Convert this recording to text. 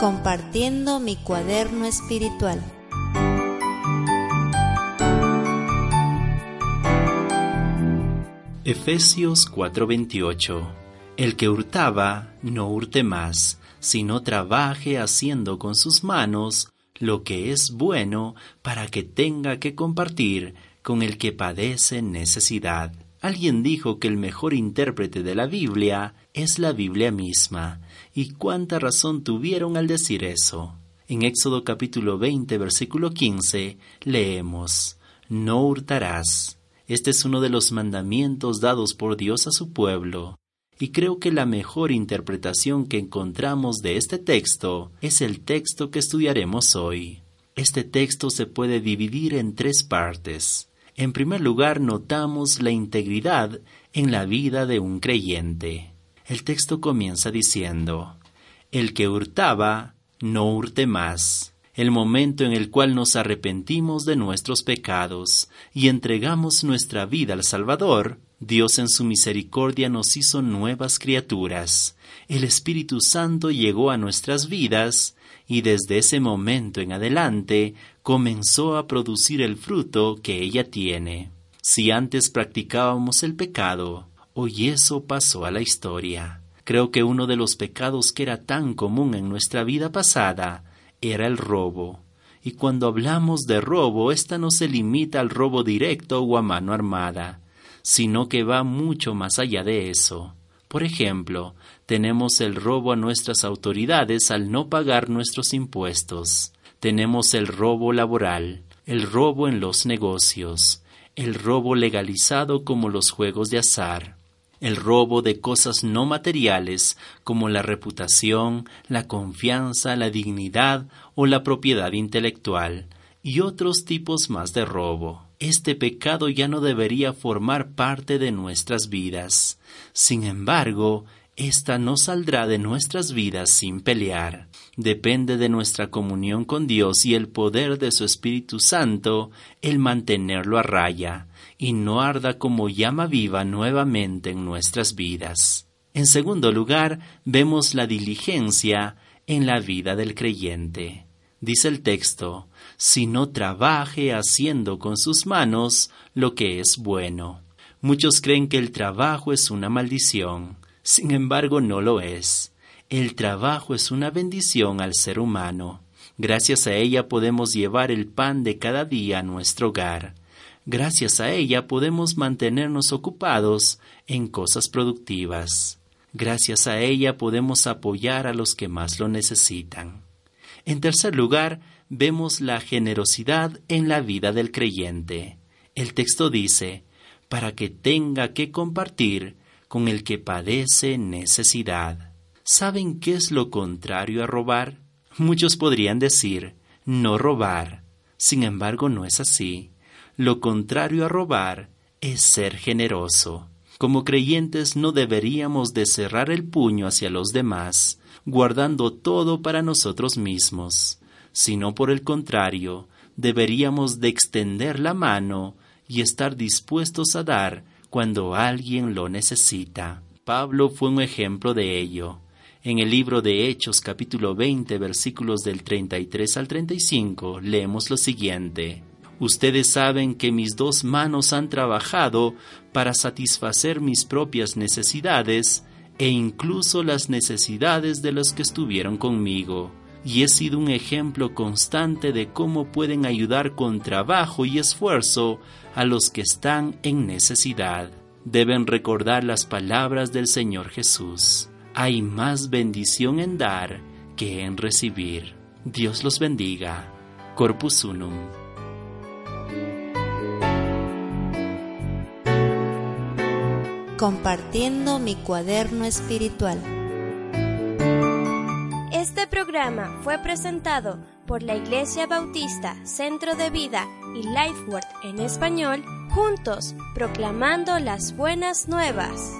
Compartiendo mi cuaderno espiritual. Efesios 4:28 El que hurtaba, no hurte más, sino trabaje haciendo con sus manos lo que es bueno para que tenga que compartir con el que padece necesidad. Alguien dijo que el mejor intérprete de la Biblia es la Biblia misma, y cuánta razón tuvieron al decir eso. En Éxodo capítulo 20, versículo 15, leemos, No hurtarás. Este es uno de los mandamientos dados por Dios a su pueblo. Y creo que la mejor interpretación que encontramos de este texto es el texto que estudiaremos hoy. Este texto se puede dividir en tres partes. En primer lugar, notamos la integridad en la vida de un creyente. El texto comienza diciendo, El que hurtaba, no hurte más. El momento en el cual nos arrepentimos de nuestros pecados y entregamos nuestra vida al Salvador, Dios en su misericordia nos hizo nuevas criaturas. El Espíritu Santo llegó a nuestras vidas y desde ese momento en adelante comenzó a producir el fruto que ella tiene. Si antes practicábamos el pecado, Hoy eso pasó a la historia. Creo que uno de los pecados que era tan común en nuestra vida pasada era el robo. Y cuando hablamos de robo, ésta no se limita al robo directo o a mano armada, sino que va mucho más allá de eso. Por ejemplo, tenemos el robo a nuestras autoridades al no pagar nuestros impuestos. Tenemos el robo laboral, el robo en los negocios, el robo legalizado como los juegos de azar, el robo de cosas no materiales como la reputación, la confianza, la dignidad o la propiedad intelectual, y otros tipos más de robo. Este pecado ya no debería formar parte de nuestras vidas. Sin embargo, esta no saldrá de nuestras vidas sin pelear. Depende de nuestra comunión con Dios y el poder de su Espíritu Santo el mantenerlo a raya y no arda como llama viva nuevamente en nuestras vidas. En segundo lugar, vemos la diligencia en la vida del creyente. Dice el texto, si no trabaje haciendo con sus manos lo que es bueno. Muchos creen que el trabajo es una maldición, sin embargo no lo es. El trabajo es una bendición al ser humano. Gracias a ella podemos llevar el pan de cada día a nuestro hogar. Gracias a ella podemos mantenernos ocupados en cosas productivas. Gracias a ella podemos apoyar a los que más lo necesitan. En tercer lugar, vemos la generosidad en la vida del creyente. El texto dice, para que tenga que compartir con el que padece necesidad. ¿Saben qué es lo contrario a robar? Muchos podrían decir, no robar. Sin embargo, no es así. Lo contrario a robar es ser generoso. Como creyentes no deberíamos de cerrar el puño hacia los demás, guardando todo para nosotros mismos, sino por el contrario, deberíamos de extender la mano y estar dispuestos a dar cuando alguien lo necesita. Pablo fue un ejemplo de ello. En el libro de Hechos capítulo 20 versículos del 33 al 35 leemos lo siguiente. Ustedes saben que mis dos manos han trabajado para satisfacer mis propias necesidades e incluso las necesidades de los que estuvieron conmigo. Y he sido un ejemplo constante de cómo pueden ayudar con trabajo y esfuerzo a los que están en necesidad. Deben recordar las palabras del Señor Jesús. Hay más bendición en dar que en recibir. Dios los bendiga. Corpus Unum. compartiendo mi cuaderno espiritual. Programa fue presentado por la Iglesia Bautista Centro de Vida y Lifeword en español, juntos proclamando las buenas nuevas.